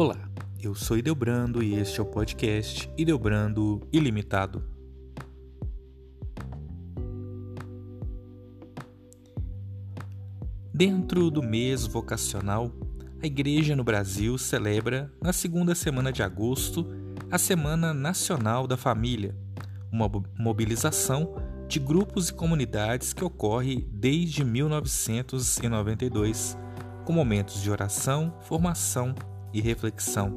Olá, eu sou Ideobrando e este é o podcast Ideobrando Ilimitado. Dentro do mês vocacional, a Igreja no Brasil celebra, na segunda semana de agosto, a Semana Nacional da Família, uma mobilização de grupos e comunidades que ocorre desde 1992, com momentos de oração, formação e reflexão.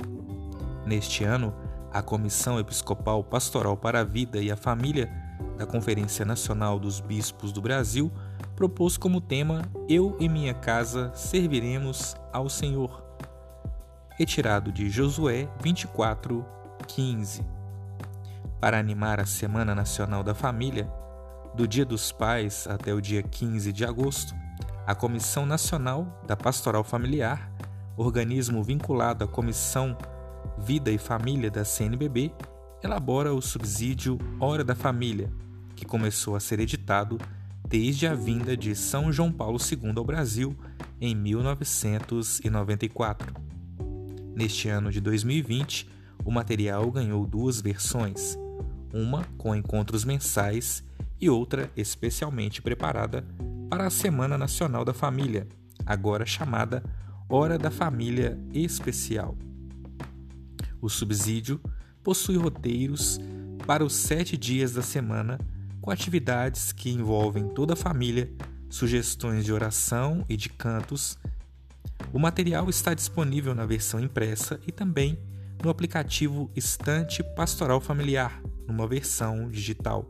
Neste ano, a Comissão Episcopal Pastoral para a Vida e a Família da Conferência Nacional dos Bispos do Brasil propôs como tema Eu e minha casa serviremos ao Senhor, retirado de Josué 24, 15. Para animar a Semana Nacional da Família, do Dia dos Pais até o dia 15 de agosto, a Comissão Nacional da Pastoral Familiar, organismo vinculado à Comissão Vida e Família da CNBB, elabora o subsídio Hora da Família, que começou a ser editado desde a vinda de São João Paulo II ao Brasil em 1994. Neste ano de 2020, o material ganhou duas versões, uma com encontros mensais e outra especialmente preparada para a Semana Nacional da Família, agora chamada Hora da Família Especial. O subsídio possui roteiros para os sete dias da semana com atividades que envolvem toda a família, sugestões de oração e de cantos. O material está disponível na versão impressa e também no aplicativo Estante Pastoral Familiar, numa versão digital.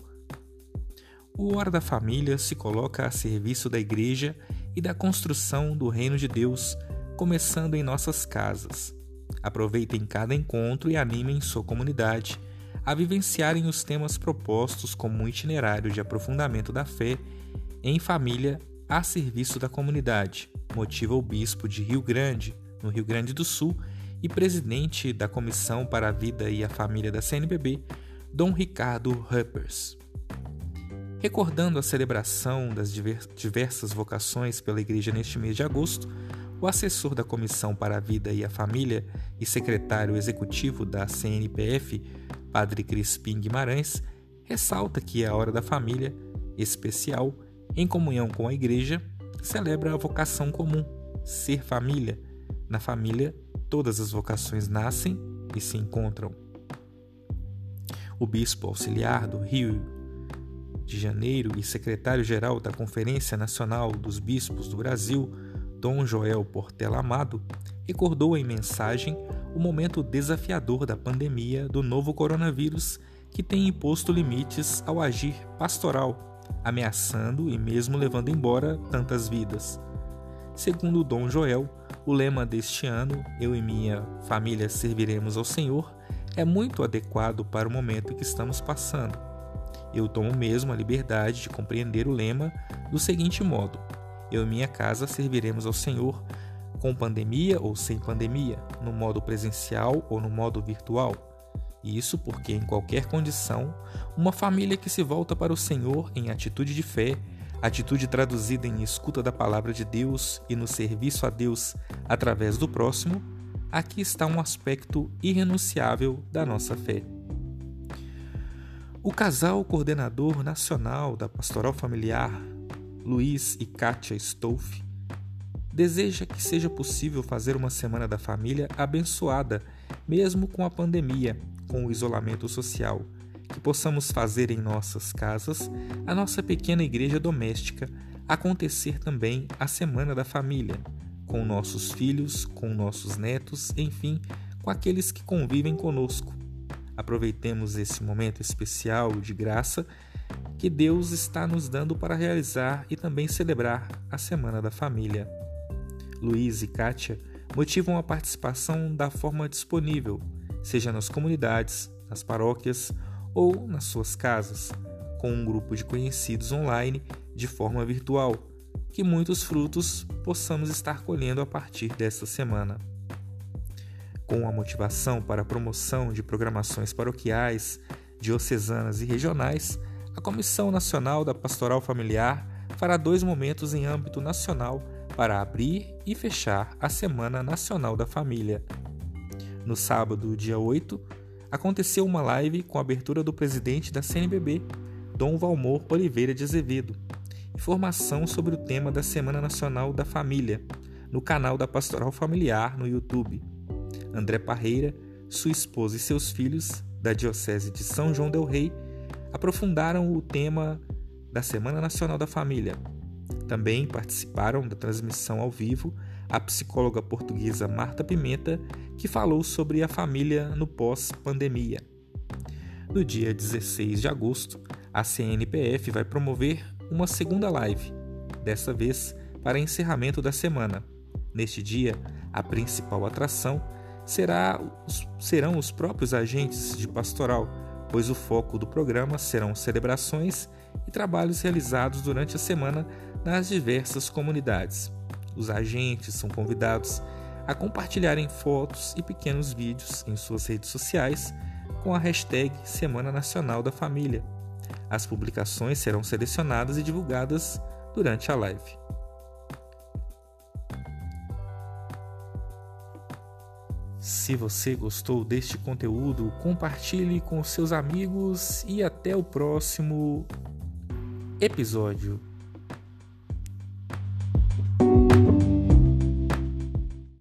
O Hora da Família se coloca a serviço da Igreja e da construção do Reino de Deus, começando em nossas casas. Aproveitem cada encontro e animem sua comunidade a vivenciarem os temas propostos como um itinerário de aprofundamento da fé em família a serviço da comunidade, motiva o bispo de Rio Grande, no Rio Grande do Sul, e presidente da Comissão para a Vida e a Família da CNBB, Dom Ricardo Ruppers. Recordando a celebração das diversas vocações pela Igreja neste mês de agosto, o assessor da Comissão para a Vida e a Família e secretário executivo da CNPF, Padre Crispim Guimarães, ressalta que a Hora da Família, especial, em comunhão com a Igreja, celebra a vocação comum, ser família. Na família, todas as vocações nascem e se encontram. O bispo auxiliar do Rio de Janeiro e secretário-geral da Conferência Nacional dos Bispos do Brasil, Dom Joel Portela Amado, recordou em mensagem o momento desafiador da pandemia do novo coronavírus que tem imposto limites ao agir pastoral, ameaçando e mesmo levando embora tantas vidas. Segundo Dom Joel, o lema deste ano, Eu e minha família serviremos ao Senhor, é muito adequado para o momento que estamos passando. Eu tomo mesmo a liberdade de compreender o lema do seguinte modo: Eu e minha casa serviremos ao Senhor com pandemia ou sem pandemia, no modo presencial ou no modo virtual. Isso porque, em qualquer condição, uma família que se volta para o Senhor em atitude de fé, atitude traduzida em escuta da palavra de Deus e no serviço a Deus através do próximo, aqui está um aspecto irrenunciável da nossa fé. O casal coordenador nacional da Pastoral Familiar, Luiz e Kátia Stolf, deseja que seja possível fazer uma Semana da Família abençoada, mesmo com a pandemia, com o isolamento social, que possamos fazer em nossas casas, a nossa pequena igreja doméstica, acontecer também a Semana da Família, com nossos filhos, com nossos netos, enfim, com aqueles que convivem conosco. Aproveitemos esse momento especial de graça que Deus está nos dando para realizar e também celebrar a Semana da Família. Luiz e Kátia motivam a participação da forma disponível, seja nas comunidades, nas paróquias ou nas suas casas, com um grupo de conhecidos online de forma virtual, que muitos frutos possamos estar colhendo a partir desta semana. Com a motivação para a promoção de programações paroquiais, diocesanas e regionais, a Comissão Nacional da Pastoral Familiar fará dois momentos em âmbito nacional para abrir e fechar a Semana Nacional da Família. No sábado, dia 8, aconteceu uma live com a abertura do presidente da CNBB, Dom Valmor Oliveira de Azevedo. Informação sobre o tema da Semana Nacional da Família, no canal da Pastoral Familiar no YouTube. André Parreira, sua esposa e seus filhos, da Diocese de São João Del Rei, aprofundaram o tema da Semana Nacional da Família. Também participaram da transmissão ao vivo a psicóloga portuguesa Marta Pimenta, que falou sobre a família no pós-pandemia. No dia 16 de agosto, a CNPF vai promover uma segunda live, dessa vez para encerramento da semana. Neste dia, a principal atração será, serão os próprios agentes de pastoral, pois o foco do programa serão celebrações e trabalhos realizados durante a semana nas diversas comunidades. Os agentes são convidados a compartilharem fotos e pequenos vídeos em suas redes sociais com a hashtag Semana Nacional da Família. As publicações serão selecionadas e divulgadas durante a live. Se você gostou deste conteúdo, compartilhe com seus amigos e até o próximo episódio.